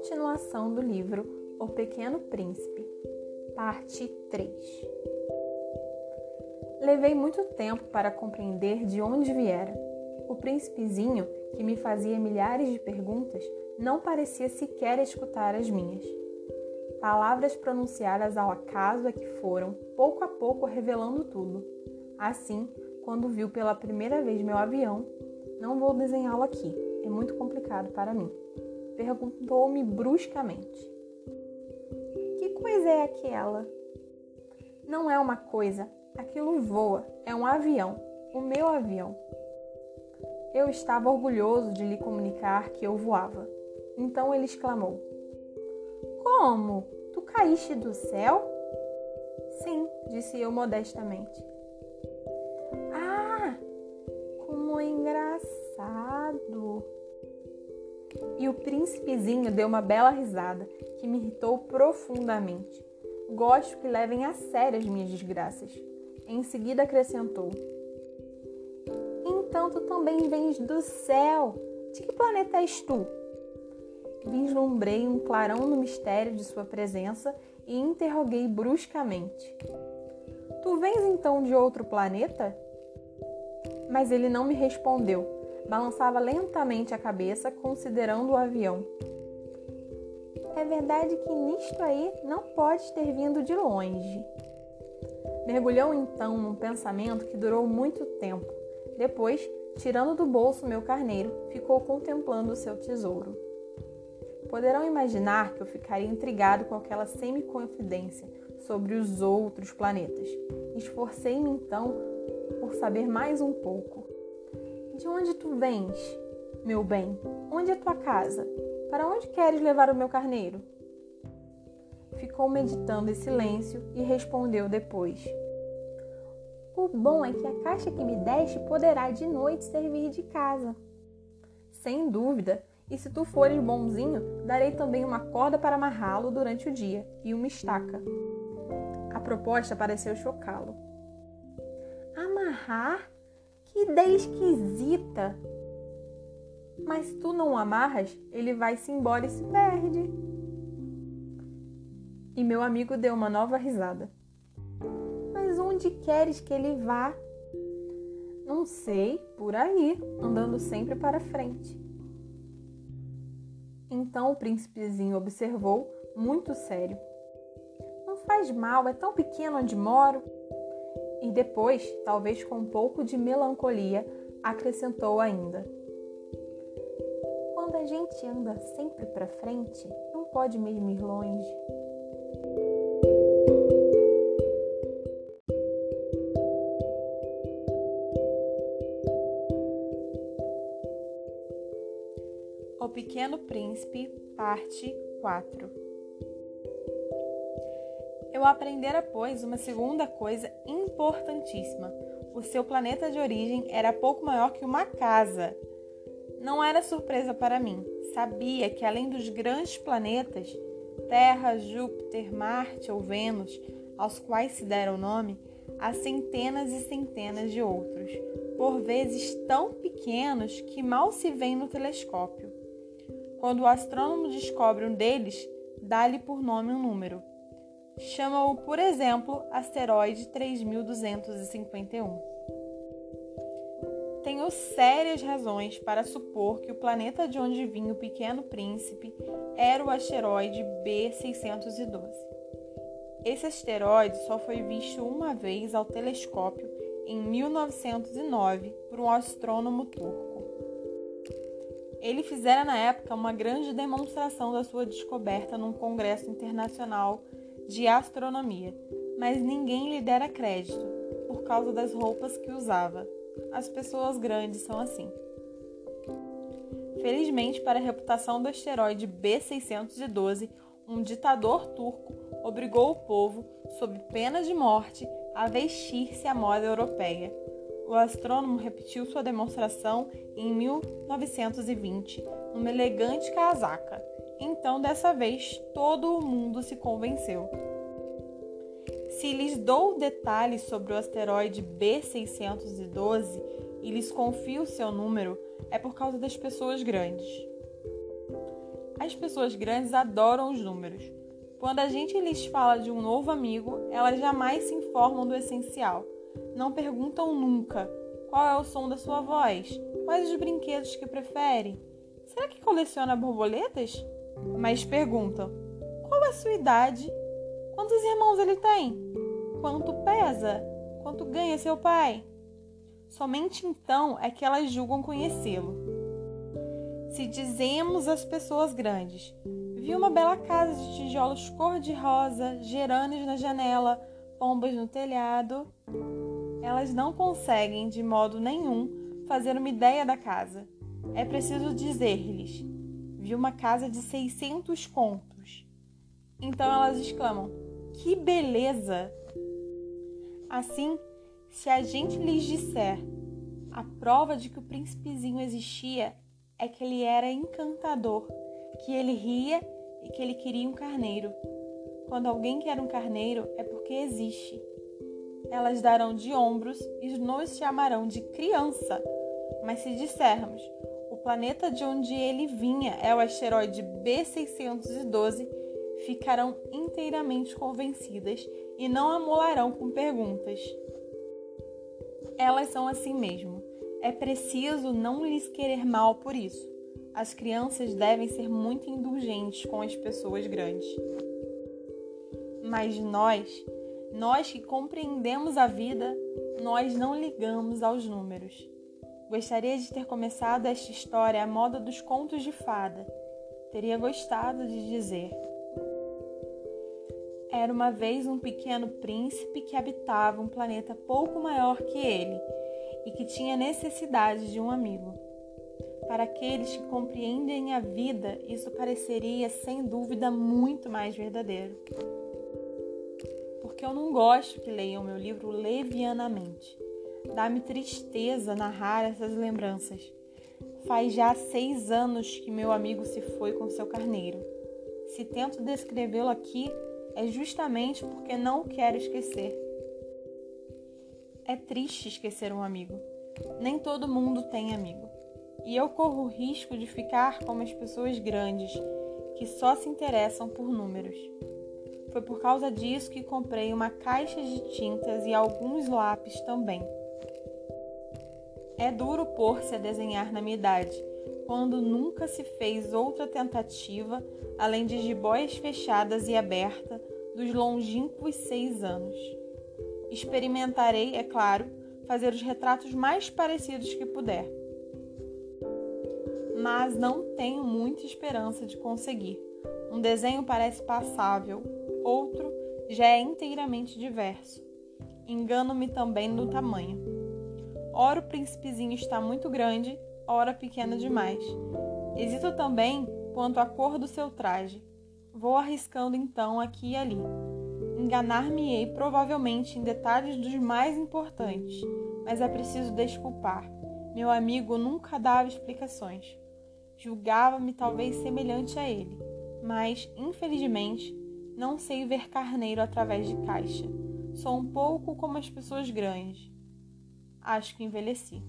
continuação do livro O Pequeno Príncipe, parte 3. Levei muito tempo para compreender de onde viera. O príncipezinho, que me fazia milhares de perguntas, não parecia sequer escutar as minhas. Palavras pronunciadas ao acaso é que foram, pouco a pouco, revelando tudo. Assim, quando viu pela primeira vez meu avião, não vou desenhá-lo aqui, é muito complicado para mim. Perguntou-me bruscamente: Que coisa é aquela? Não é uma coisa, aquilo voa, é um avião, o meu avião. Eu estava orgulhoso de lhe comunicar que eu voava. Então ele exclamou: Como? Tu caíste do céu? Sim, disse eu modestamente. Ah, como engraçado! E o príncipezinho deu uma bela risada que me irritou profundamente. Gosto que levem a sério as minhas desgraças. Em seguida acrescentou: Então tu também vens do céu. De que planeta és tu? Vislumbrei um clarão no mistério de sua presença e interroguei bruscamente: Tu vens então de outro planeta? Mas ele não me respondeu balançava lentamente a cabeça, considerando o avião. É verdade que nisto aí não pode ter vindo de longe. Mergulhou então num pensamento que durou muito tempo. Depois, tirando do bolso meu carneiro, ficou contemplando o seu tesouro. Poderão imaginar que eu ficaria intrigado com aquela semi-confidência sobre os outros planetas. Esforcei-me então por saber mais um pouco. De onde tu vens, meu bem? Onde é tua casa? Para onde queres levar o meu carneiro? Ficou meditando em silêncio e respondeu depois: O bom é que a caixa que me deste poderá de noite servir de casa. Sem dúvida, e se tu fores bonzinho, darei também uma corda para amarrá-lo durante o dia e uma estaca. A proposta pareceu chocá-lo. Amarrar? Que ideia esquisita! Mas tu não amarras, ele vai-se embora e se perde. E meu amigo deu uma nova risada. Mas onde queres que ele vá? Não sei, por aí, andando sempre para frente. Então o príncipezinho observou, muito sério. Não faz mal, é tão pequeno onde moro. E depois, talvez com um pouco de melancolia, acrescentou ainda: Quando a gente anda sempre para frente, não pode mesmo ir longe. O Pequeno Príncipe, parte 4 eu aprendera, pois, uma segunda coisa importantíssima. O seu planeta de origem era pouco maior que uma casa. Não era surpresa para mim. Sabia que além dos grandes planetas, Terra, Júpiter, Marte ou Vênus, aos quais se deram nome, há centenas e centenas de outros, por vezes tão pequenos que mal se veem no telescópio. Quando o astrônomo descobre um deles, dá-lhe por nome um número chama-o, por exemplo, asteroide 3251. Tenho sérias razões para supor que o planeta de onde vinha o Pequeno Príncipe era o asteroide B612. Esse asteroide só foi visto uma vez ao telescópio em 1909 por um astrônomo turco. Ele fizera na época uma grande demonstração da sua descoberta num congresso internacional de astronomia, mas ninguém lhe dera crédito por causa das roupas que usava. As pessoas grandes são assim. Felizmente, para a reputação do asteroide B612, um ditador turco obrigou o povo, sob pena de morte, a vestir-se à moda europeia. O astrônomo repetiu sua demonstração em 1920, numa elegante casaca, então, dessa vez, todo o mundo se convenceu. Se lhes dou detalhes sobre o asteroide B612 e lhes confio seu número, é por causa das pessoas grandes. As pessoas grandes adoram os números. Quando a gente lhes fala de um novo amigo, elas jamais se informam do essencial. Não perguntam nunca qual é o som da sua voz, quais os brinquedos que prefere. Será que coleciona borboletas? Mas perguntam: qual a sua idade? Quantos irmãos ele tem? Quanto pesa? Quanto ganha seu pai? Somente então é que elas julgam conhecê-lo. Se dizemos às pessoas grandes, vi uma bela casa de tijolos cor-de-rosa, gerânios na janela, pombas no telhado, elas não conseguem de modo nenhum fazer uma ideia da casa. É preciso dizer-lhes: vi uma casa de 600 contos. Então elas exclamam: que beleza! Assim, se a gente lhes disser a prova de que o príncipezinho existia é que ele era encantador, que ele ria e que ele queria um carneiro. Quando alguém quer um carneiro é porque existe. Elas darão de ombros e nos chamarão de criança. Mas se dissermos planeta de onde ele vinha é o asteroide B612, ficarão inteiramente convencidas e não amolarão com perguntas elas são assim mesmo. É preciso não lhes querer mal por isso. As crianças devem ser muito indulgentes com as pessoas grandes. Mas nós, nós que compreendemos a vida, nós não ligamos aos números. Gostaria de ter começado esta história à moda dos contos de fada. Teria gostado de dizer. Era uma vez um pequeno príncipe que habitava um planeta pouco maior que ele e que tinha necessidade de um amigo. Para aqueles que compreendem a vida, isso pareceria sem dúvida muito mais verdadeiro. Porque eu não gosto que leiam meu livro levianamente. Dá-me tristeza narrar essas lembranças. Faz já seis anos que meu amigo se foi com seu carneiro. Se tento descrevê-lo aqui, é justamente porque não quero esquecer. É triste esquecer um amigo. Nem todo mundo tem amigo. E eu corro o risco de ficar como as pessoas grandes, que só se interessam por números. Foi por causa disso que comprei uma caixa de tintas e alguns lápis também. É duro pôr-se a desenhar na minha idade, quando nunca se fez outra tentativa além de jiboias fechadas e aberta dos longínquos seis anos. Experimentarei, é claro, fazer os retratos mais parecidos que puder. Mas não tenho muita esperança de conseguir. Um desenho parece passável, outro já é inteiramente diverso. Engano-me também no tamanho. Ora o príncipezinho está muito grande, ora pequeno demais. Hesito também quanto à cor do seu traje. Vou arriscando então aqui e ali. Enganar-me-ei provavelmente em detalhes dos mais importantes, mas é preciso desculpar. Meu amigo nunca dava explicações. Julgava-me talvez semelhante a ele, mas, infelizmente, não sei ver carneiro através de caixa. Sou um pouco como as pessoas grandes. Acho que envelheci.